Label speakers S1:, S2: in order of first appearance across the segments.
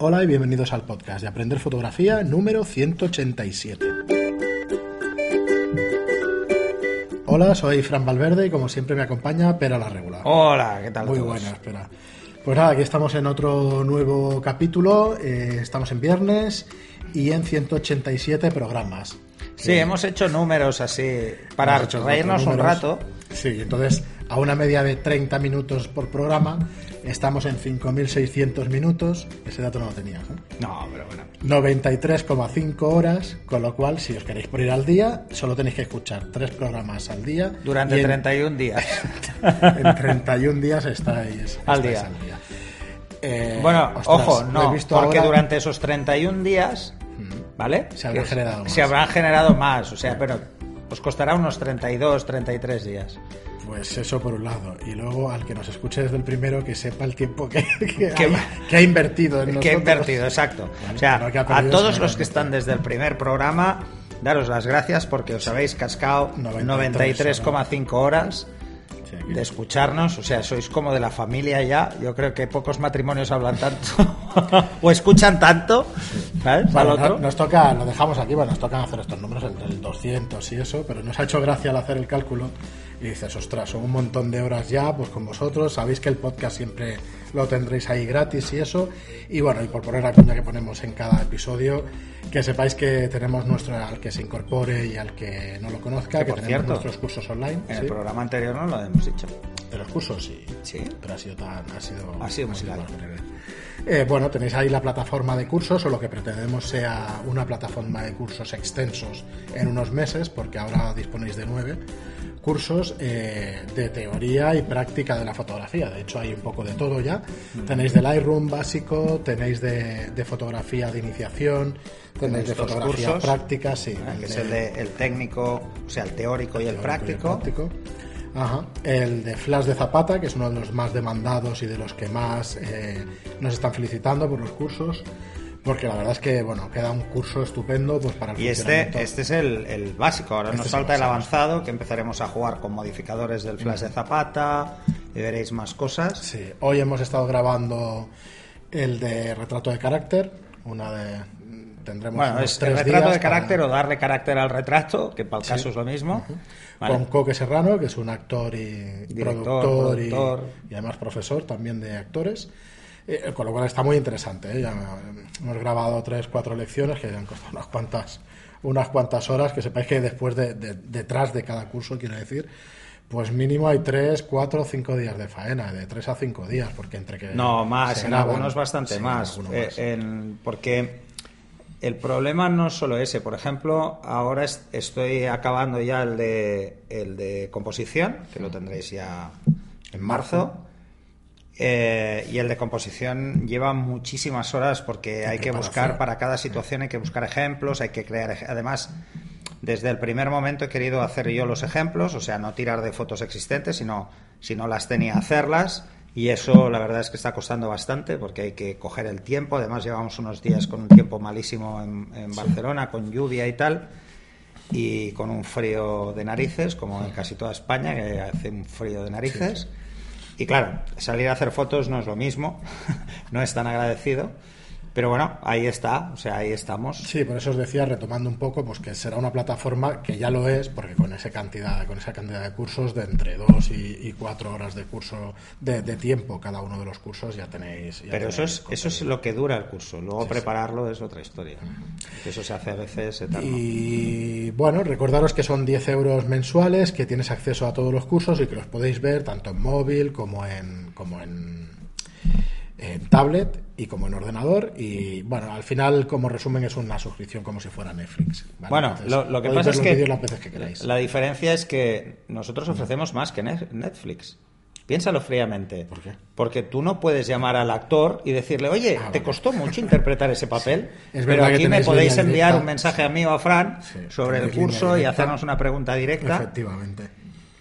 S1: Hola y bienvenidos al podcast de Aprender Fotografía número 187. Hola, soy Fran Valverde y como siempre me acompaña Pera la Regular.
S2: Hola, ¿qué tal?
S1: Muy
S2: todos?
S1: buena, espera. Pues nada, aquí estamos en otro nuevo capítulo, eh, estamos en viernes y en 187 programas.
S2: Sí, hemos hecho números así para reírnos un rato.
S1: Sí, entonces a una media de 30 minutos por programa estamos en 5.600 minutos. Ese dato no lo tenías, ¿eh?
S2: No, pero bueno.
S1: 93,5 horas, con lo cual, si os queréis poner al día, solo tenéis que escuchar tres programas al día.
S2: Durante
S1: y en,
S2: 31 días.
S1: en 31 días estáis,
S2: Al
S1: estáis
S2: día.
S1: Eh,
S2: bueno,
S1: ostras,
S2: ojo, no,
S1: visto
S2: porque
S1: ahora.
S2: durante esos 31 días, ¿vale?
S1: Se habrán generado más.
S2: Se habrán generado más, o sea, pero os costará unos 32, 33 días.
S1: Pues eso por un lado. Y luego al que nos escuche desde el primero, que sepa el tiempo que, que,
S2: Que-
S1: ha, que ha invertido en
S2: Que
S1: nosotros.
S2: invertido, exacto. O sea,
S1: ha
S2: a todos los
S1: lo
S2: que están desde el primer programa, daros las gracias porque os habéis cascado
S1: 93
S2: 93,5 horas
S1: Sí, aquí.
S2: de escucharnos, o sea, sois como de la familia ya. Yo creo que pocos matrimonios hablan tanto o escuchan tanto, ¿sabes?
S1: Bueno,
S2: otro.
S1: no- nos toca, lo dejamos aquí, bueno, nos tocan hacer estos números, el, el 200 y eso, pero nos ha hecho gracia al hacer el cálculo y dices, ostras, son un montón de horas ya, pues con vosotros, sabéis que el podcast siempre lo tendréis ahí gratis y eso, y bueno, y por poner la cuña que ponemos en cada episodio, que sepáis que tenemos nuestro, al que se incorpore y al que no lo conozca,
S2: Que,
S1: que,
S2: por
S1: tenemos
S2: cierto,
S1: nuestros cursos online,
S2: En
S1: ¿sí?
S2: el programa anterior no lo hemos dicho.
S1: de los cursos, sí,
S2: Sí.
S1: pero ha sido tan, ha sido,
S2: Ha sido muy largo.
S1: más breve. Eh, bueno, tenéis ahí la plataforma de cursos, o lo que pretendemos sea una plataforma de cursos extensos en unos meses, porque ahora disponéis de nueve cursos eh, de teoría y práctica de la fotografía. De hecho, hay un poco de todo ya. Tenéis de Lightroom básico, tenéis de, de fotografía de iniciación, tenéis de fotografía
S2: cursos,
S1: práctica, sí.
S2: ¿eh? que es el, de, el técnico, o sea, el teórico y el práctico.
S1: práctico. Ajá. El de Flash de Zapata, que es uno de los más demandados y de los que más eh, nos están felicitando por los cursos. Porque la verdad es que, bueno, queda un curso estupendo pues para el
S2: Y este, este es el, el básico. Ahora
S1: Este
S2: nos
S1: el
S2: falta el
S1: básico.
S2: avanzado, que empezaremos a jugar con modificadores del flash de Zapata y veréis más cosas.
S1: Sí, hoy hemos estado grabando el de retrato de carácter, una de... Tendremos
S2: Bueno, es el retrato de carácter
S1: para-
S2: o darle carácter al retrato, que para el caso es lo mismo. Vale.
S1: con Coque Serrano, que es un actor y
S2: Director,
S1: productor y-
S2: productor.
S1: Y, además profesor también de actores. Eh, con lo cual está muy interesante. ¿eh? Ya, hemos grabado tres, cuatro lecciones que han costado unas cuantas, unas cuantas horas. Que sepáis que después de, de- detrás de cada curso, quiero decir, pues mínimo hay tres, cuatro, cinco días de faena, de tres a cinco días, porque entre que
S2: No, más, en
S1: graban-
S2: algunos bastante
S1: en
S2: más. Eh, en- porque el problema no es solo ese. Por ejemplo, ahora es- estoy acabando ya el de, el de composición, que lo tendréis ya en marzo. Eh, y el de composición lleva muchísimas horas porque hay que buscar para cada situación, hay que buscar ejemplos, hay que crear. Además, desde el primer momento he querido hacer yo los ejemplos, o sea, no tirar de fotos existentes, sino si no las tenía, hacerlas. Y eso la verdad es que está costando bastante porque hay que coger el tiempo. Además, llevamos unos días con un tiempo malísimo en, en Barcelona, con lluvia y tal y con un frío de narices, como en casi toda España, que hace un frío de narices. Y claro, salir a hacer fotos no es lo mismo, no es tan agradecido, pero bueno, ahí está, o sea, ahí estamos.
S1: Sí, por eso os decía, retomando un poco, pues que será una plataforma que ya lo es, porque con esa cantidad, con esa cantidad de cursos, de entre dos y, y cuatro horas de curso de, de tiempo cada uno de los cursos, ya tenéis. ya
S2: Pero eso
S1: tenéis
S2: es, eso es lo que dura el curso, luego prepararlo es otra historia. Que Eso se hace a veces eterno.
S1: Y bueno, recordaros que son 10 euros mensuales, que tienes acceso a todos los cursos y que los podéis ver tanto en móvil como en, como en, en tablet y como en ordenador. Y bueno, al final, como resumen, es una suscripción como si fuera Netflix. ¿vale?
S2: Bueno,
S1: Entonces,
S2: lo, lo que pasa es que,
S1: las veces que queráis.
S2: la diferencia es que nosotros ofrecemos más que Ne- Netflix. Piénsalo fríamente.
S1: ¿Por qué?
S2: Porque tú no puedes llamar al actor y decirle, oye,
S1: Ah,
S2: te costó mucho interpretar ese papel,
S1: Es
S2: pero aquí me podéis enviar
S1: directa.
S2: un mensaje a mí o a Fran
S1: Sí,
S2: sobre el curso y hacernos una pregunta directa,
S1: Efectivamente.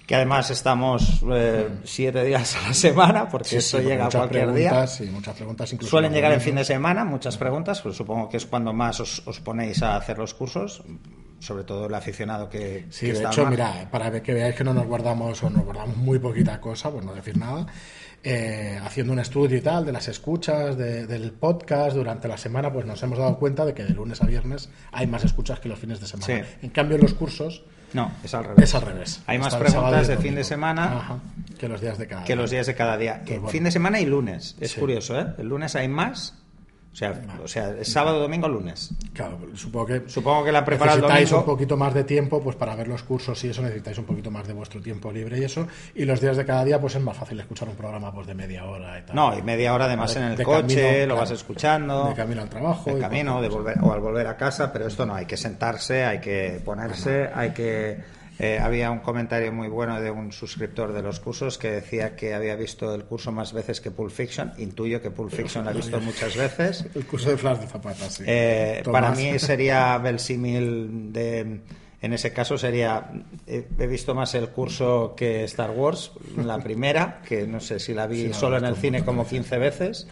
S2: Que además estamos eh, siete días a la semana, porque
S1: Sí,
S2: eso
S1: sí,
S2: llega
S1: muchas
S2: cualquier día.
S1: Sí, muchas preguntas incluso
S2: Suelen llegar en fin de semana muchas preguntas, pues supongo que es cuando más os, os ponéis a hacer los cursos, sobre todo el aficionado que,
S1: Sí,
S2: que
S1: de
S2: está
S1: hecho,
S2: margen.
S1: mira, para que veáis que no nos guardamos o nos guardamos muy poquita cosa, por no decir nada, eh, haciendo un estudio y tal de las escuchas del podcast durante la semana, pues nos hemos dado cuenta de que de lunes a viernes hay más escuchas que los fines de semana. En cambio, en los cursos
S2: no, es al revés.
S1: Es al revés.
S2: Hay más preguntas de fin de semana
S1: que los días de cada
S2: que los días de cada día. Fin de semana y lunes. Es curioso, ¿eh? El lunes hay más o sea, o sea, sábado, domingo, lunes.
S1: Claro, supongo que
S2: supongo que la preparáis
S1: necesitáis un poquito más de tiempo, pues para ver los cursos y eso necesitáis un poquito más de vuestro tiempo libre y eso. Y los días de cada día, pues es más fácil escuchar un programa pues de media hora y tal.
S2: No, y media hora además en el coche, lo vas escuchando.
S1: De camino al trabajo.
S2: De camino, de volver o al volver a casa, pero esto no, hay que sentarse, hay que ponerse, hay que eh, había un comentario muy bueno de un suscriptor de los cursos que decía que había visto el curso más veces que Pulp Fiction. Intuyo que Pulp Fiction lo ha visto muchas veces.
S1: El curso de Flash de Zapata, sí.
S2: Eh, para mí sería Belsimil de. En ese caso sería. He visto más el curso que Star Wars, la primera, que no sé si la vi solo en el cine como 15 veces.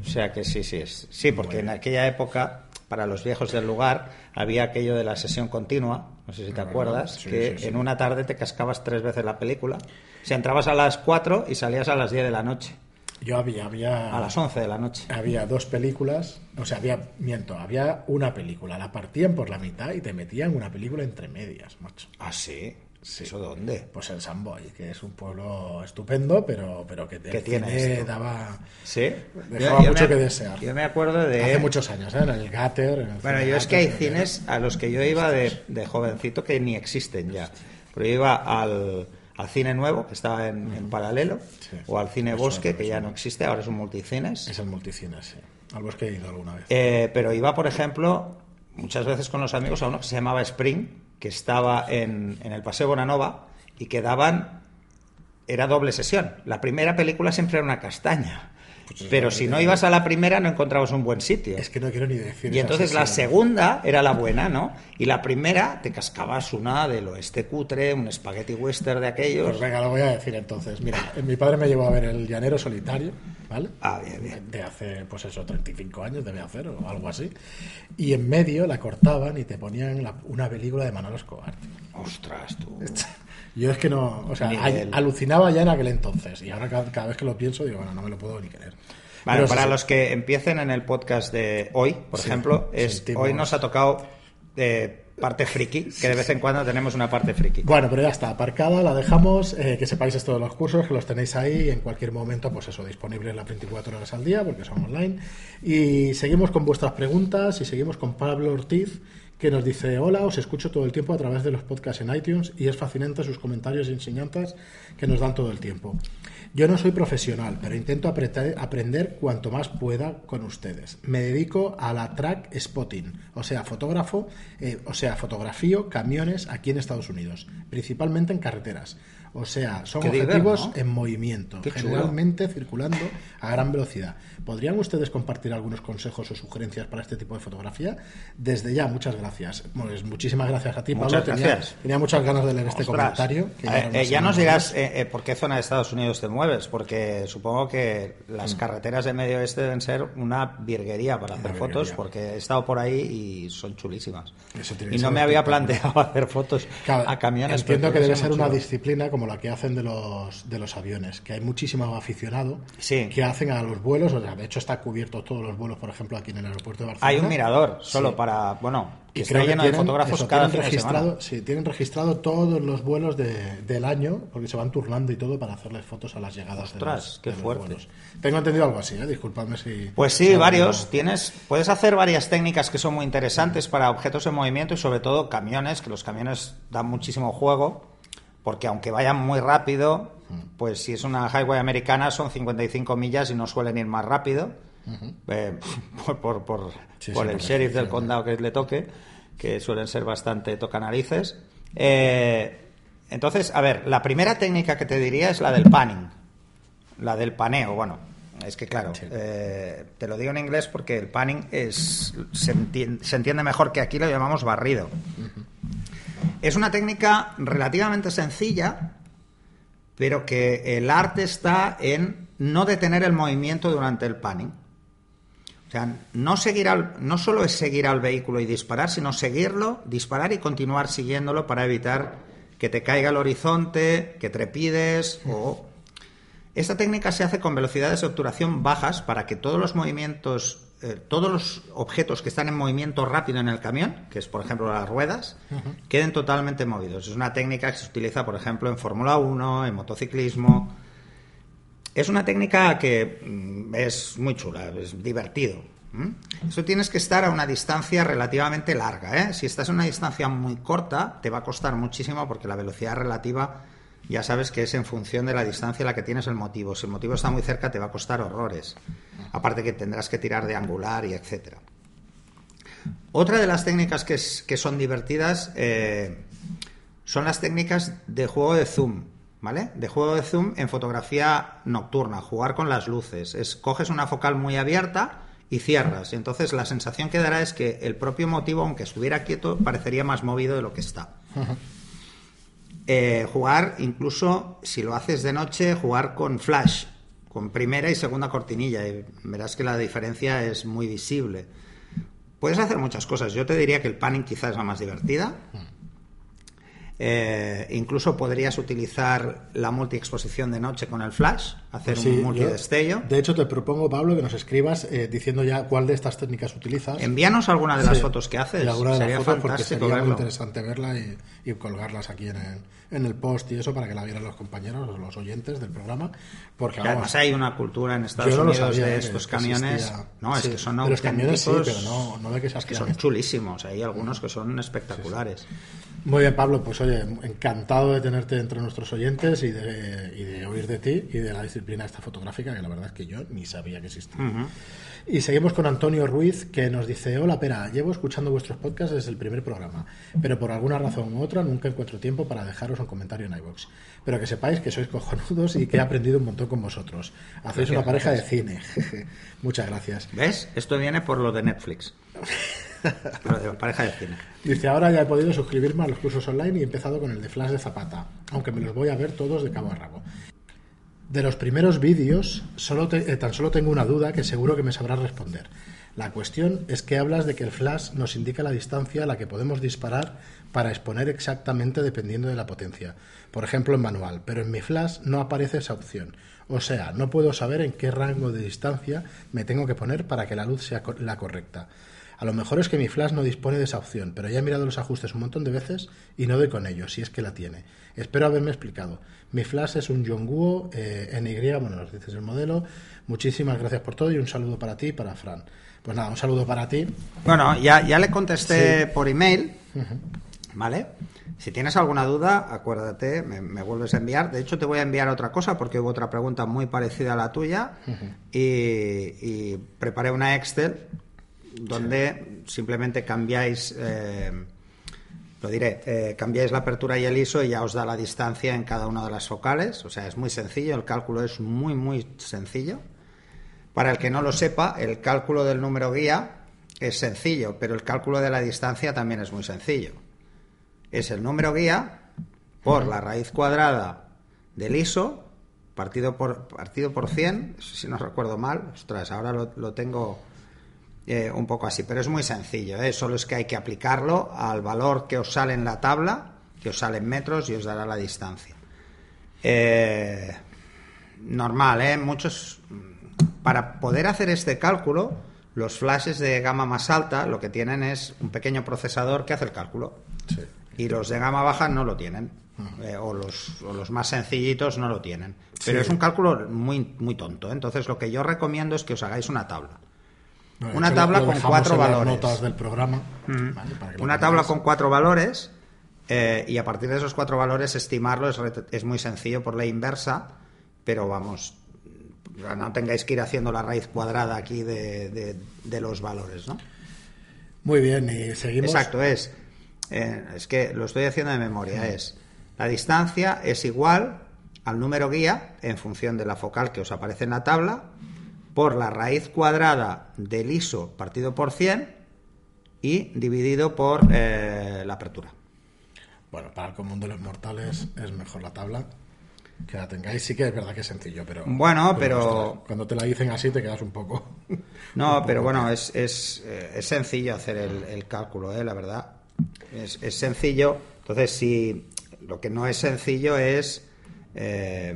S2: O sea que sí, sí. Es, sí, porque en aquella época, para los viejos del lugar, había aquello de la sesión continua no sé si te acuerdas, que en una tarde te cascabas tres veces la película. O sea, entrabas a las 4 y salías a las 10 de la noche.
S1: Yo había, había...
S2: A las 11 de la noche.
S1: Había dos películas, o sea, había, miento, había una película, la partían por la mitad y te metían una película entre medias, macho.
S2: Ah, sí. ¿Eso dónde?
S1: Pues en San Boy, que es un pueblo estupendo, pero, pero que
S2: tiene
S1: daba.
S2: Sí.
S1: Dejaba mucho que desear.
S2: Yo me acuerdo de.
S1: Hace muchos años, ¿eh? En el Gatter.
S2: bueno, yo es que hay cines a los que yo iba de, de, jovencito que ni existen ya. Pero yo iba al, al cine nuevo, que estaba en, paralelo, o al cine Bosque, que ya no existe, ahora es un multicines.
S1: Es el multicines, sí. Al Bosque he ido alguna vez.
S2: Eh, pero iba, por ejemplo, muchas veces con los amigos a uno que se llamaba Spring que estaba en, en el Paseo Bonanova y que daban. Era doble sesión. La primera película siempre era una castaña. Pues pero si no ibas a la primera no encontrabas un buen sitio.
S1: Es que no quiero ni decir.
S2: Y entonces la segunda era la buena, ¿no? Y la primera te cascabas una del oeste cutre, un spaghetti western de aquellos.
S1: Pues venga, lo voy a decir entonces. Mira, mi padre me llevó a ver El Llanero Solitario, ¿vale?
S2: Ah, bien, bien.
S1: De hace, pues eso, 35 años debe hacer o algo así. Y en medio la cortaban y te ponían una película de Manolo Escobar.
S2: Ostras, tú.
S1: Yo es que no, o sea, alucinaba ya en aquel entonces y ahora cada, vez que lo pienso digo, bueno, no me lo puedo ni creer.
S2: Bueno, para los que empiecen en el podcast de hoy, por ejemplo, es hoy nos ha tocado eh, parte friki, que de vez en cuando tenemos una parte friki.
S1: Bueno, pero ya está, aparcada, la dejamos, eh, que sepáis esto de los cursos, que los tenéis ahí en cualquier momento, pues eso, disponibles las 24 horas al día, porque son online. Y seguimos con vuestras preguntas y seguimos con Pablo Ortiz que nos dice, hola, os escucho todo el tiempo a través de los podcasts en iTunes y es fascinante sus comentarios y enseñanzas que nos dan todo el tiempo. Yo no soy profesional, pero intento aprender cuanto más pueda con ustedes. Me dedico a la track spotting, o sea, fotógrafo, eh, o sea, fotografío camiones aquí en Estados Unidos, principalmente en carreteras. O sea, son objetivos en movimiento, generalmente circulando a gran velocidad. ¿Podrían ustedes compartir algunos consejos o sugerencias para este tipo de fotografía? Desde ya, muchas gracias. Pues muchísimas gracias a ti, Pablo.
S2: Muchas gracias.
S1: Tenía, muchas ganas de leer este comentario.
S2: Eh, ya nos dirás eh, por qué zona de Estados Unidos te mueves, porque supongo que las mm. carreteras del medio oeste deben ser una virguería para hacer fotos, porque he estado por ahí y son chulísimas. y no me había planteado hacer fotos a camiones.
S1: Entiendo que debe ser una disciplina como la que hacen de los, de los aviones, que hay muchísimo aficionado que hacen a los vuelos, o sea, de hecho está cubierto todos los vuelos, por ejemplo, aquí en el aeropuerto de Barcelona.
S2: Hay un mirador solo para, bueno, que está lleno de fotógrafos cada
S1: tienen registrado, Sí, tienen registrado todos los vuelos de, del año, porque se van turnando y todo para hacerles fotos a las llegadas
S2: Ostras,
S1: de
S2: qué fuerte.
S1: Tengo entendido algo así, ¿eh? disculpadme si...
S2: Pues sí, varios. Tienes, puedes hacer varias técnicas que son muy interesantes para objetos en movimiento y sobre todo camiones, que los camiones dan muchísimo juego porque aunque vayan muy rápido, pues si es una highway americana son 55 millas y no suelen ir más rápido, eh, por, por, el sheriff del condado que le toque, que suelen ser bastante tocanarices. Eh, entonces, a ver, la primera técnica que te diría es la del panning, la del paneo. Bueno, es que claro, eh, te lo digo en inglés porque el panning es, se, entiende, mejor que aquí lo llamamos barrido. Es una técnica relativamente sencilla, pero que el arte está en no detener el movimiento durante el panning. O sea, no, seguir al, no solo es seguir al vehículo y disparar, sino seguirlo, disparar y continuar siguiéndolo para evitar que te caiga el horizonte, que trepides o... Esta técnica se hace con velocidades de obturación bajas para que todos los movimientos, eh, todos los objetos que están en movimiento rápido en el camión, que es por ejemplo las ruedas, queden totalmente movidos. Es una técnica que se utiliza, por ejemplo, en Fórmula 1, en motociclismo. Es una técnica que mm, es muy chula, es divertido. Eso tienes que estar a una distancia relativamente larga. ¿eh? Si estás a una distancia muy corta, te va a costar muchísimo porque la velocidad relativa ya sabes que es en función de la distancia a la que tienes el motivo. Si el motivo está muy cerca, te va a costar horrores. Aparte que tendrás que tirar de angular y etcétera. Otra de las técnicas que, son divertidas eh, son las técnicas de juego de zoom. ¿Vale? De juego de zoom en fotografía nocturna, jugar con las luces. Es, coges una focal muy abierta y cierras. Y entonces la sensación que dará es que el propio motivo, aunque estuviera quieto, parecería más movido de lo que está. Eh, jugar, incluso si lo haces de noche, jugar con flash, con primera y segunda cortinilla. Y verás que la diferencia es muy visible. Puedes hacer muchas cosas. Yo te diría que el panning quizás es la más divertida. Eh, incluso podrías utilizar la multiexposición de noche con el flash, hacer un multidestello.
S1: De hecho, te propongo, Pablo, que nos escribas eh, diciendo ya cuál de estas técnicas utilizas.
S2: Envíanos alguna de las fotos que haces.
S1: sería porque sería muy interesante verla y, colgarlas aquí en el, en el, post y eso para que la vieran los compañeros o los oyentes del programa. Porque
S2: además hay una cultura en Estados Unidos de estos camiones. No, es que son
S1: de los camiones sí, pero no, no de que
S2: que son chulísimos. Hay algunos que son espectaculares.
S1: Muy bien, Pablo, pues oye, encantado de tenerte entre nuestros oyentes y de, oír de ti y de la disciplina esta fotográfica, que la verdad es que yo ni sabía que existía. Y seguimos con Antonio Ruiz, que nos dice, hola Pera, llevo escuchando vuestros podcasts desde el primer programa, pero por alguna razón u otra nunca encuentro tiempo para dejaros un comentario en iVoox. Pero que sepáis que sois cojonudos y que he aprendido un montón con vosotros. Hacéis una pareja de cine. Muchas gracias.
S2: ¿Ves? Esto viene por lo de Netflix. pareja de cine.
S1: Dice, ahora ya he podido suscribirme a los cursos online y he empezado con el de Flash de Zapata, aunque me los voy a ver todos de cabo a rabo. De los primeros vídeos, eh, tan solo tengo una duda que seguro que me sabrás responder. La cuestión es que hablas de que el flash nos indica la distancia a la que podemos disparar para exponer exactamente dependiendo de la potencia. Por ejemplo, en manual, pero en mi flash no aparece esa opción. O sea, no puedo saber en qué rango de distancia me tengo que poner para que la luz sea la correcta. A lo mejor es que mi flash no dispone de esa opción, pero ya he mirado los ajustes un montón de veces y no doy con ellos, si es que la tiene. Espero haberme explicado. Mi flash es un Yonguo eh, NY, bueno, nos dices el modelo. Muchísimas gracias por todo y un saludo para ti y para Fran. Pues nada, un saludo para ti.
S2: Bueno, ya, ya le contesté por email, ¿vale? Si tienes alguna duda, acuérdate, me, vuelves a enviar. De hecho, te voy a enviar otra cosa porque hubo otra pregunta muy parecida a la tuya y, y, preparé una Excel donde simplemente cambiáis, eh, lo diré, eh, cambiáis la apertura y el ISO y ya os da la distancia en cada una de las focales. O sea, es muy sencillo, el cálculo es muy, muy sencillo. Para el que no lo sepa, el cálculo del número guía es sencillo, pero el cálculo de la distancia también es muy sencillo. Es el número guía por la raíz cuadrada del ISO partido por, partido por 100, si no recuerdo mal. Ostras, ahora lo tengo eh, un poco así, pero es muy sencillo, ¿eh? solo es que hay que aplicarlo al valor que os sale en la tabla, que os sale en metros y os dará la distancia. Eh, normal, ¿eh? Muchos. Para poder hacer este cálculo, los flashes de gama más alta lo que tienen es un pequeño procesador que hace el cálculo. Y los de gama baja no lo tienen. o, los, los, más sencillitos no lo tienen. Pero es un cálculo muy, muy tonto. Entonces, lo que yo recomiendo es que os hagáis una tabla una tabla con cuatro valores.
S1: Notas del programa.
S2: una tabla con cuatro valores eh, y a partir de esos cuatro valores estimarlo es, muy sencillo por la inversa, pero vamos, no tengáis que ir haciendo la raíz cuadrada aquí de, los valores, ¿no?
S1: Muy bien, y seguimos.
S2: Exacto, es, eh, es que lo estoy haciendo de memoria, es la distancia es igual al número guía en función de la focal que os aparece en la tabla por la raíz cuadrada del ISO partido por 100 y dividido por eh, la apertura.
S1: Bueno, para el común de los mortales es mejor la tabla. Que la tengáis, sí que es verdad que es sencillo, pero.
S2: Bueno, pero.
S1: cuando te la dicen así te quedas un poco.
S2: No, pero bueno, es, es, eh, es, sencillo hacer el, cálculo, ¿eh? la verdad. Es, es, sencillo. Entonces, si lo que no es sencillo es. Eh,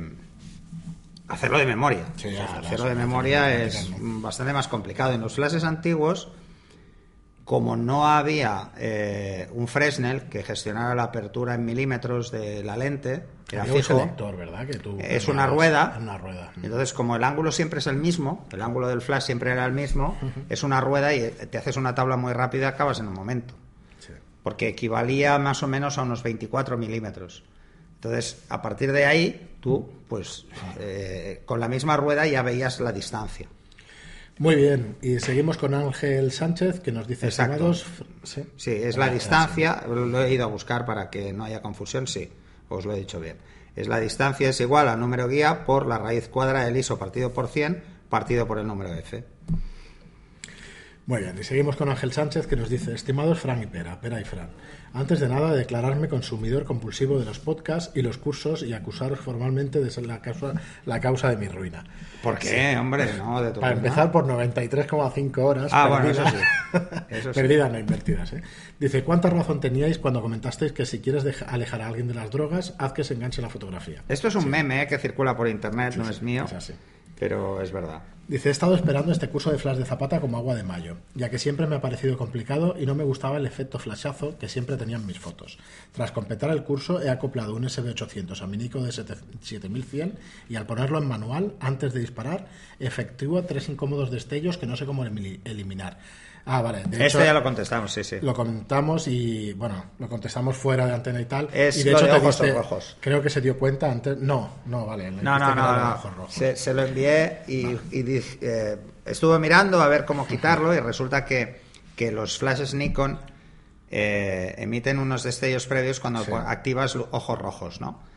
S2: hacerlo de memoria.
S1: Sí,
S2: O sea,
S1: hacerlo,
S2: hacerlo de memoria es bastante más complicado. En los flashes antiguos, como no había eh, un Fresnel que gestionara la apertura en milímetros de la lente, que era
S1: un selector, ¿verdad? Que tú
S2: es una rueda.
S1: Una rueda.
S2: Entonces, como el ángulo siempre es el mismo, el ángulo del flash siempre era el mismo, es una rueda y te haces una tabla muy rápida, acabas en un momento.
S1: Sí.
S2: Porque equivalía más o menos a unos 24 milímetros. Entonces, a partir de ahí, tú, pues, eh, con la misma rueda ya veías la distancia.
S1: Muy bien, y seguimos con Ángel Sánchez que nos dice
S2: Exacto.
S1: Sí,
S2: Sí, es la distancia, lo he ido a buscar para que no haya confusión, sí, os lo he dicho bien. Es la distancia es igual al número guía por la raíz cuadra del ISO partido por 100 partido por el número F.
S1: Muy bien, y seguimos con Ángel Sánchez que nos dice, estimados Fran y Pera, Pera y Fran, antes de nada declararme consumidor compulsivo de los podcasts y los cursos y acusaros formalmente de ser la causa, la causa de mi ruina.
S2: ¿Por qué, hombre? No, de tu
S1: Para
S2: ruina.
S1: empezar por 93,5 horas
S2: Ah, bueno,
S1: perdidas,
S2: eso sí. Eso sí.
S1: perdidas, no invertidas. ¿eh? Dice, ¿cuánta razón teníais cuando comentasteis que si quieres alejar a alguien de las drogas, haz que se enganche la fotografía?
S2: Esto es un meme eh, que circula por internet, no es mío,
S1: es así.
S2: pero es verdad.
S1: Dice, he estado esperando este curso de flash de Zapata como agua de mayo, ya que siempre me ha parecido complicado y no me gustaba el efecto flashazo que siempre tenían mis fotos. Tras completar el curso he acoplado un SB800 a mi Nico de 7100 y al ponerlo en manual, antes de disparar, efectúa tres incómodos destellos que no sé cómo eliminar. Ah, vale. De
S2: Esto
S1: hecho,
S2: ya lo contestamos, sí, sí.
S1: lo comentamos y, bueno, lo contestamos fuera de antena y tal.
S2: Es
S1: y de hecho
S2: de
S1: te
S2: ojos
S1: diste-
S2: rojos.
S1: Creo que se dio cuenta antes. No, no, vale. le
S2: No, no, no, no.
S1: ojos rojos.
S2: Se, se lo envié y, y dije, eh, estuve mirando a ver cómo quitarlo y resulta que, que los flashes Nikon eh, emiten unos destellos previos cuando
S1: Sí.
S2: activas ojos rojos, ¿no?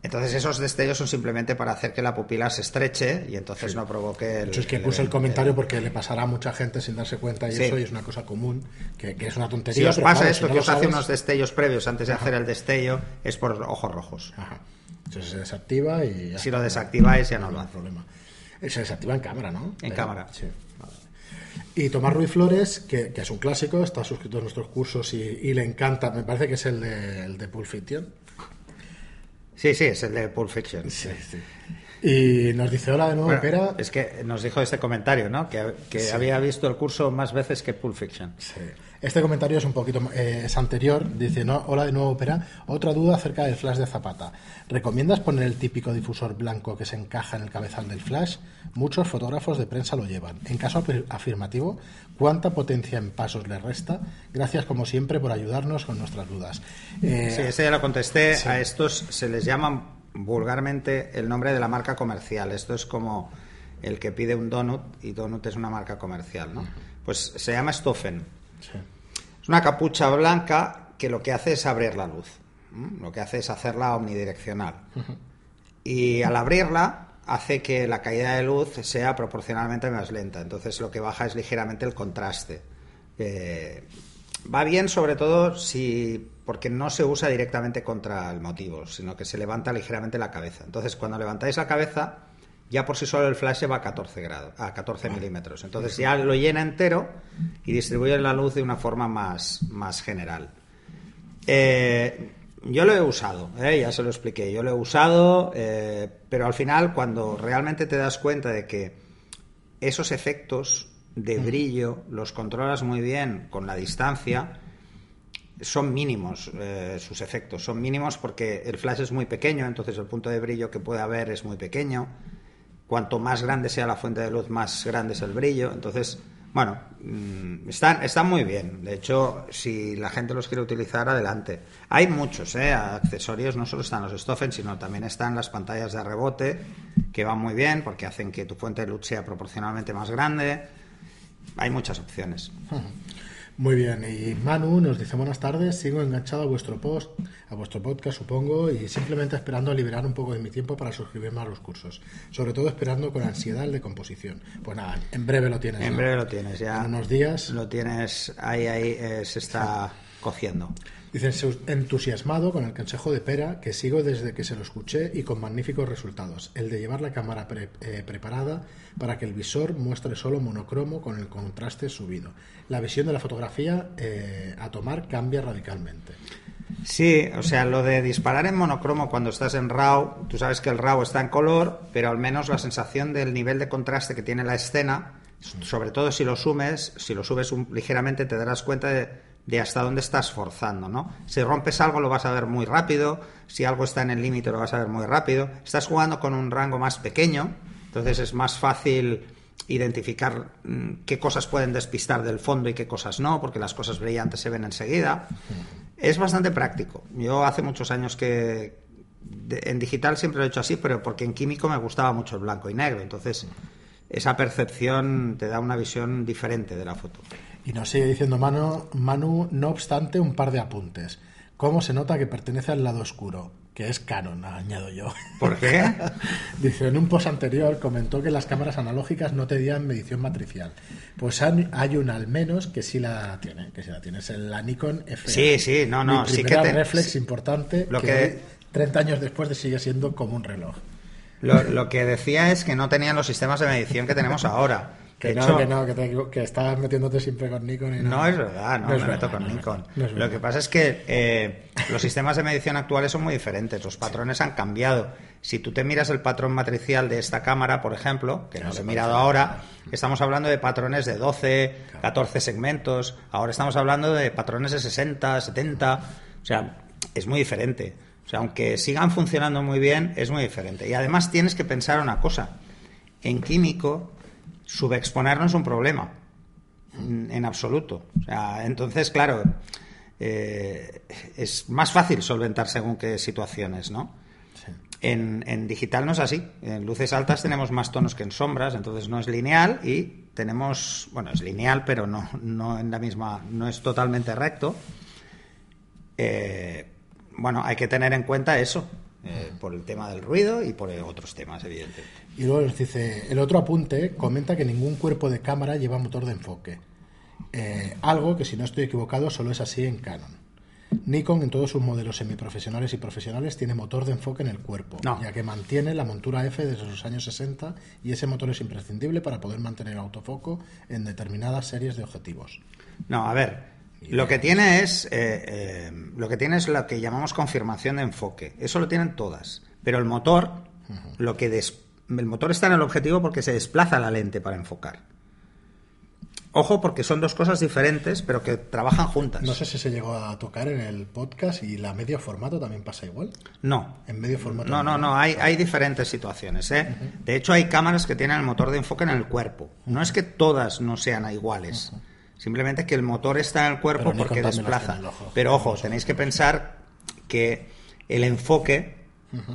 S2: Entonces esos destellos son simplemente para hacer que la pupila se estreche y entonces no provoque el...
S1: Hecho, es que
S2: el
S1: puse el comentario porque le pasará a mucha gente sin darse cuenta y
S2: Sí.
S1: eso y es una cosa común, que, que es una
S2: Si
S1: tontería.
S2: os
S1: pero
S2: pasa
S1: claro,
S2: esto,
S1: si no
S2: que os hace unos destellos previos antes de hacer el destello, es por ojos rojos.
S1: Ajá. Entonces se desactiva y ya
S2: Si lo desactiváis ya no
S1: No
S2: lo
S1: hay
S2: hace.
S1: problema. Se desactiva en cámara, ¿no?
S2: En cámara.
S1: Sí. Vale. Y Tomás Ruiz Flores, que, que es un clásico, está suscrito a nuestros cursos y, y le encanta, me parece que es el de, el de Pulp Fiction.
S2: Sí, sí, es el de Pulp Fiction.
S1: Sí, sí. Y nos dice, hola de nuevo,
S2: Bueno,
S1: Pera.
S2: Es que nos dijo este comentario, ¿no? Que, que había visto el curso más veces que Pulp Fiction.
S1: Sí. Este comentario es un poquito eh, es anterior. Dice, no, hola de nuevo, Pera. Otra duda acerca del flash de Zapata. ¿Recomiendas poner el típico difusor blanco que se encaja en el cabezal del flash? Muchos fotógrafos de prensa lo llevan. En caso afir- afirmativo, ¿cuánta potencia en pasos le resta? Gracias, como siempre, por ayudarnos con nuestras dudas. Eh,
S2: Sí, ese ya lo contesté.
S1: sí.
S2: A estos se les llama vulgarmente el nombre de la marca comercial. Esto es como el que pide un donut y donut es una marca comercial, ¿no? Pues se llama Stoffen.
S1: sí.
S2: Es una capucha blanca que lo que hace es abrir la luz. Lo que hace es hacerla omnidireccional. Y al abrirla hace que la caída de luz sea proporcionalmente más lenta. Entonces lo que baja es ligeramente el contraste. Eh, va bien sobre todo si porque no se usa directamente contra el motivo, sino que se levanta ligeramente la cabeza. Entonces cuando levantáis la cabeza ya por sí solo el flash va a 14 grados, a 14 milímetros. Entonces ya lo llena entero y distribuye la luz de una forma más, más general. Eh, yo lo he usado, ¿eh? ya se lo expliqué. Yo lo he usado, eh, pero al final, cuando realmente te das cuenta de que esos efectos de brillo los controlas muy bien con la distancia, son mínimos eh, sus efectos. Son mínimos porque el flash es muy pequeño, entonces el punto de brillo que puede haber es muy pequeño. Cuanto más grande sea la fuente de luz, más grande es el brillo. Entonces, bueno, mm, están, están muy bien. De hecho, si la gente los quiere utilizar, adelante. Hay muchos ¿eh? accesorios, no solo están los Stoffen, sino también están las pantallas de rebote, que van muy bien porque hacen que tu fuente de luz sea proporcionalmente más grande. Hay muchas opciones.
S1: Muy bien, y Manu nos dice buenas tardes, sigo enganchado a vuestro post, a vuestro podcast supongo, y simplemente esperando a liberar un poco de mi tiempo para suscribirme a los cursos. Sobre todo esperando con ansiedad el de composición. Pues nada, en breve lo tienes.
S2: En
S1: ¿no?
S2: breve lo tienes ya.
S1: En unos días.
S2: Lo tienes ahí, ahí, eh, se está cociendo.
S1: Dicen "Se- entusiasmado con el consejo de Pera que sigo desde que se lo escuché y con magníficos resultados. El de llevar la cámara pre- eh, preparada para que el visor muestre solo monocromo con el contraste subido. La visión de la fotografía eh, a tomar cambia radicalmente.
S2: Sí, o sea, lo de disparar en monocromo cuando estás en RAW, tú sabes que el RAW está en color, pero al menos la sensación del nivel de contraste que tiene la escena, sobre todo si lo sumes, si lo subes un- ligeramente te darás cuenta de, de hasta dónde estás forzando, ¿no? Si rompes algo lo vas a ver muy rápido, si algo está en el límite lo vas a ver muy rápido. Estás jugando con un rango más pequeño, entonces es más fácil identificar mm, qué cosas pueden despistar del fondo y qué cosas no, porque las cosas brillantes se ven enseguida. Es bastante práctico. Yo hace muchos años que en digital siempre lo he hecho así, pero porque en químico me gustaba mucho el blanco y negro. Entonces, esa percepción te da una visión diferente de la foto.
S1: Y nos sigue diciendo Manu, Manu, no obstante, un par de apuntes. ¿Cómo se nota que pertenece al lado oscuro? Que es Canon, añado yo.
S2: ¿Por qué?
S1: Dice, en un post anterior comentó que las cámaras analógicas no tenían medición matricial. Pues hay una al menos que sí la tiene, que sí la tiene, es la Nikon F.
S2: Sí, sí, no, no,
S1: Mi
S2: sí que te-
S1: reflex importante
S2: Lo
S1: que,
S2: que-
S1: hoy, 30 años después de sigue siendo como un reloj.
S2: Lo, lo que decía es que no tenían los sistemas de medición que tenemos ahora.
S1: Que no, que no, que, te- que estás metiéndote siempre con Nikon. Y
S2: No es verdad, no,
S1: No es
S2: me meto con
S1: no
S2: Nikon.
S1: no
S2: Lo que pasa es que eh, los sistemas de medición actuales son muy diferentes, los patrones han cambiado. Si tú te miras el patrón matricial de esta cámara, por ejemplo, que no
S1: no
S2: lo he mirado ahora, estamos hablando de patrones de 12, 14 segmentos, ahora estamos hablando de patrones de 60, 70, o sea, es muy diferente. O sea, aunque sigan funcionando muy bien, es muy diferente. Y además tienes que pensar una cosa, en químico, subexponer no es un problema en absoluto. O sea, entonces, claro, eh, es más fácil solventar según qué situaciones, ¿no?
S1: Sí.
S2: En, en digital no es así. En luces altas tenemos más tonos que en sombras, entonces no es lineal y tenemos, bueno, es lineal, pero no, no en la misma, no es totalmente recto. Eh, bueno, hay que tener en cuenta eso, eh, por el tema del ruido y por otros temas, evidentemente.
S1: Y luego nos dice, el otro apunte comenta que ningún cuerpo de cámara lleva motor de enfoque. Eh, algo que si no estoy equivocado solo es así en Canon. Nikon en todos sus modelos semiprofesionales y profesionales tiene motor de enfoque en el cuerpo,
S2: No.
S1: ya que mantiene la montura F desde los años 60 y ese motor es imprescindible para poder mantener autofoco en determinadas series de objetivos.
S2: No, a ver, lo que tiene es eh, eh, lo que tiene es lo que llamamos confirmación de enfoque. Eso lo tienen todas, pero el motor, lo que des- el motor está en el objetivo porque se desplaza la lente para enfocar. Ojo, porque son dos cosas diferentes, pero que trabajan juntas.
S1: No sé si se llegó a tocar en el podcast y la medio formato también pasa igual.
S2: No.
S1: En medio formato.
S2: No, no, no, hay, hay diferentes situaciones. ¿eh? De hecho, hay cámaras que tienen el motor de enfoque en el cuerpo. No es que todas no sean iguales. Simplemente que el motor está en el cuerpo porque desplaza. Pero ojo, tenéis que pensar que el enfoque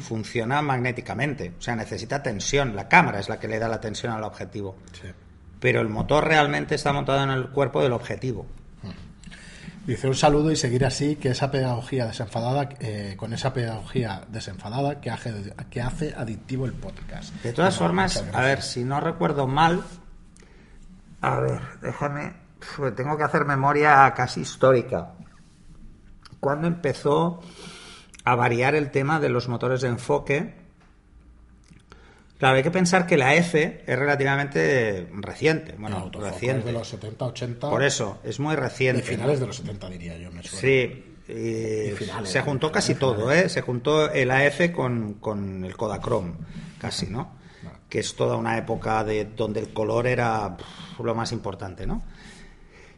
S2: funciona magnéticamente. O sea, necesita tensión. La cámara es la que le da la tensión al objetivo.
S1: Sí.
S2: Pero el motor realmente está montado en el cuerpo del objetivo.
S1: Dice un saludo y seguir así, que esa pedagogía desenfadada, eh, con esa pedagogía desenfadada que hace, que hace adictivo el podcast.
S2: De todas formas, a ver, si no recuerdo mal, a ver, déjame, Tengo que hacer memoria casi histórica. ¿Cuándo empezó a variar el tema de los motores de enfoque? Claro, hay que pensar que la F es relativamente reciente. Bueno,
S1: El
S2: reciente.
S1: de los 70, 80.
S2: Por eso, es muy reciente.
S1: finales
S2: ¿no?
S1: de los 70, diría yo, me suena.
S2: Sí. y
S1: finales,
S2: se juntó
S1: finales,
S2: casi todo,
S1: finales.
S2: ¿eh? Se juntó el AF con, con el Kodachrome, casi, ¿no? Que es toda una época de donde el color era pff, lo más importante, ¿no?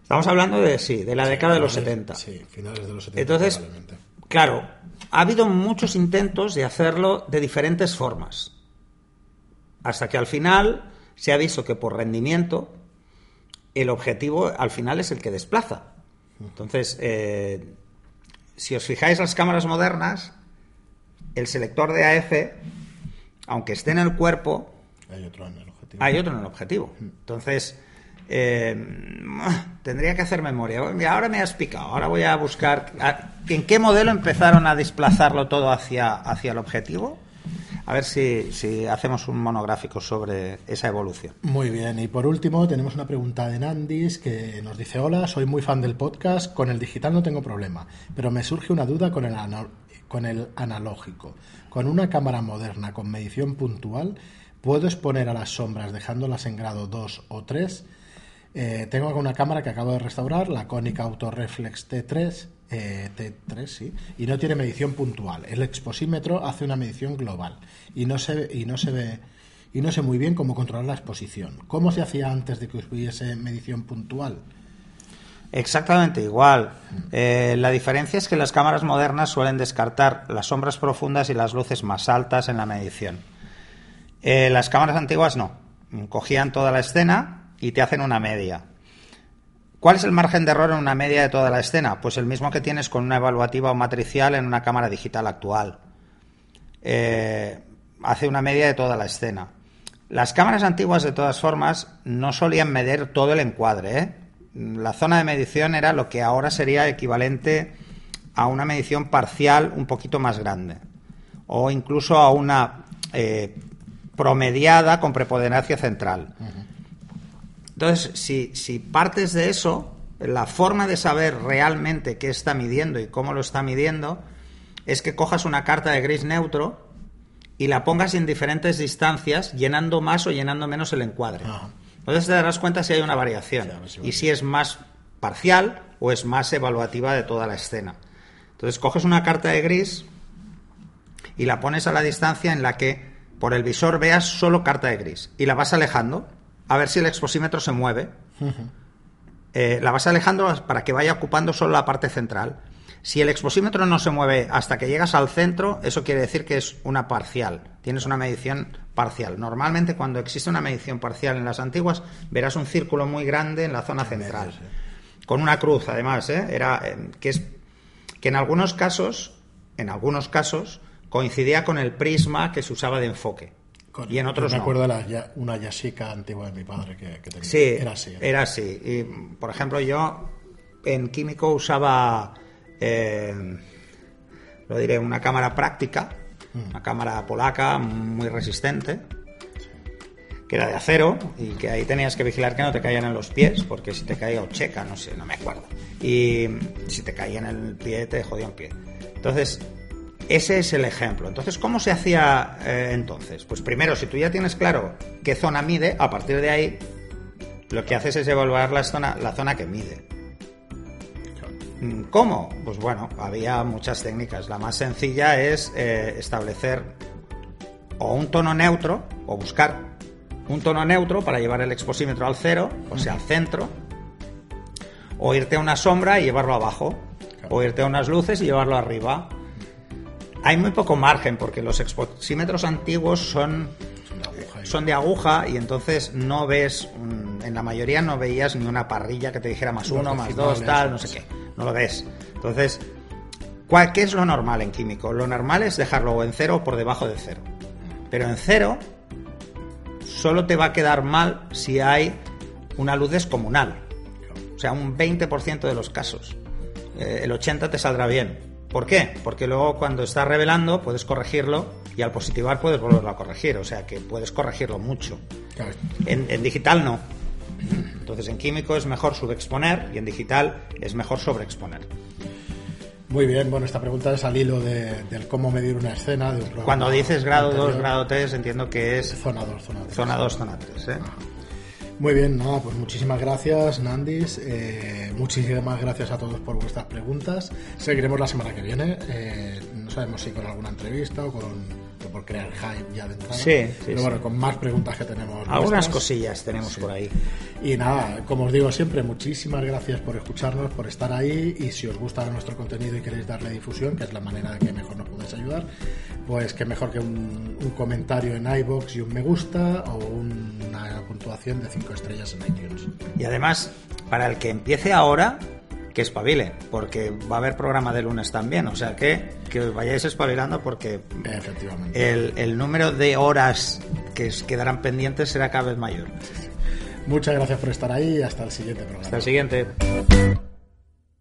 S2: Estamos hablando de, sí, de la década de los
S1: Finales-
S2: 70.
S1: Sí, finales de los 70.
S2: Entonces, claro, ha habido muchos intentos de hacerlo de diferentes formas. Hasta que al final se ha visto que por rendimiento el objetivo al final es el que desplaza. Entonces, eh, si os fijáis las cámaras modernas, el selector de AF, aunque esté en el cuerpo,
S1: Hay otro en el objetivo.
S2: hay otro en el objetivo. Entonces, eh, tendría que hacer memoria. Ahora me has picado. Ahora voy a buscar en qué modelo empezaron a desplazarlo todo hacia, hacia el objetivo. A ver si, si hacemos un monográfico sobre esa evolución.
S1: Muy bien, y por último tenemos una pregunta de Nandis que nos dice, hola, soy muy fan del podcast, con el digital no tengo problema, pero me surge una duda con el, con el analógico. Con una cámara moderna con medición puntual, ¿puedo exponer a las sombras dejándolas en grado 2 o 3? Eh, tengo una cámara que acabo de restaurar, la Konica Autoreflex T3, eh, T3, sí, y no tiene medición puntual. El exposímetro hace una medición global y no se, y no se ve y no sé muy bien cómo controlar la exposición. ¿Cómo se hacía antes de que hubiese medición puntual?
S2: Exactamente igual. Eh, la diferencia es que las cámaras modernas suelen descartar las sombras profundas y las luces más altas en la medición. Eh, las cámaras antiguas no. Cogían toda la escena y te hacen una media. ¿Cuál es el margen de error en una media de toda la escena? Pues el mismo que tienes con una evaluativa o matricial en una cámara digital actual. Eh, hace una media de toda la escena. Las cámaras antiguas, de todas formas, no solían medir todo el encuadre. ¿eh? La zona de medición era lo que ahora sería equivalente a una medición parcial un poquito más grande. O incluso a una eh, promediada con preponderancia central. Entonces, si, si partes de eso, la forma de saber realmente qué está midiendo y cómo lo está midiendo es que cojas una carta de gris neutro y la pongas en diferentes distancias, llenando más o llenando menos el encuadre. Entonces te darás cuenta si hay una variación y si es más parcial o es más evaluativa de toda la escena. Entonces coges una carta de gris y la pones a la distancia en la que por el visor veas solo carta de gris y la vas alejando a ver si el exposímetro se mueve. Eh, la vas alejando para que vaya ocupando solo la parte central. Si el exposímetro no se mueve hasta que llegas al centro, eso quiere decir que es una parcial. Tienes una medición parcial. Normalmente cuando existe una medición parcial en las antiguas, verás un círculo muy grande en la zona central. Con una cruz, además, ¿eh? Era, eh, que es que en algunos casos, en algunos casos, coincidía con el prisma que se usaba de enfoque y en otros
S1: me
S2: no.
S1: acuerdo de la, una Yashica antigua de mi padre que, que tenía.
S2: Sí,
S1: era así. ¿eh?
S2: Era así. Y, por ejemplo, yo en químico usaba, eh, lo diré, una cámara práctica,
S1: Mm.
S2: una cámara polaca muy resistente, que era de acero y que ahí tenías que vigilar que no te caían en los pies, porque si te caía o checa, no sé, no me acuerdo. Y si te caía en el pie, te jodía un pie. Entonces, ese es el ejemplo. Entonces, ¿cómo se hacía eh, entonces? Pues primero, si tú ya tienes claro qué zona mide, a partir de ahí lo que haces es evaluar la zona, la zona que mide. Mm, ¿Cómo? Pues bueno, había muchas técnicas. La más sencilla es eh, establecer o un tono neutro o buscar un tono neutro para llevar el exposímetro al cero, o sea, al centro, o irte a una sombra y llevarlo abajo, o irte a unas luces y llevarlo arriba. Hay muy poco margen porque los exposímetros antiguos son
S1: Son de aguja y-
S2: entonces no ves, mm, en la mayoría no veías ni una parrilla que te dijera más uno, más dos, tal, no sé qué. No lo ves. Entonces, ¿cuál, ¿qué es lo normal en químico? Lo normal es dejarlo en cero o por debajo de cero. Pero en cero solo te va a quedar mal si hay una luz descomunal. O sea, un 20% de los casos. Eh, el 80% te saldrá bien. ¿Por qué? Porque luego cuando estás revelando puedes corregirlo y al positivar puedes volverlo a corregir. O sea que puedes corregirlo mucho.
S1: Claro.
S2: En, en digital no. Entonces en químico es mejor subexponer y en digital es mejor sobreexponer.
S1: Muy bien, bueno, esta pregunta es al hilo de, del cómo medir una escena. De un
S2: Cuando dices grado 2,
S1: anterior.
S2: grado 3, entiendo que es
S1: Zona 2, zona 3.
S2: zona 2, zona 3. ¿eh?
S1: Muy bien, nada, pues muchísimas gracias, Nandis. Eh, muchísimas gracias a todos por vuestras preguntas. Seguiremos la semana que viene. Eh, no sabemos si con alguna entrevista o con o por crear hype ya de entrada.
S2: Sí, sí,
S1: Pero
S2: sí.
S1: bueno, con más preguntas que tenemos.
S2: Algunas cosillas tenemos
S1: Sí.
S2: por ahí.
S1: Y nada, como os digo siempre, muchísimas gracias por escucharnos, por estar ahí y si os gusta nuestro contenido y queréis darle difusión, que es la manera de que mejor nos podéis ayudar, pues que mejor que un, un comentario en iBox y un me gusta o un- una puntuación de 5 estrellas en iTunes.
S2: Y además, para el que empiece ahora, que espabile, porque va a haber programa de lunes también. O sea que, que os vayáis espabilando porque
S1: Efectivamente.
S2: el, el número de horas que os quedarán pendientes será cada vez mayor.
S1: Muchas gracias por estar ahí y hasta el siguiente programa.
S2: Hasta el siguiente.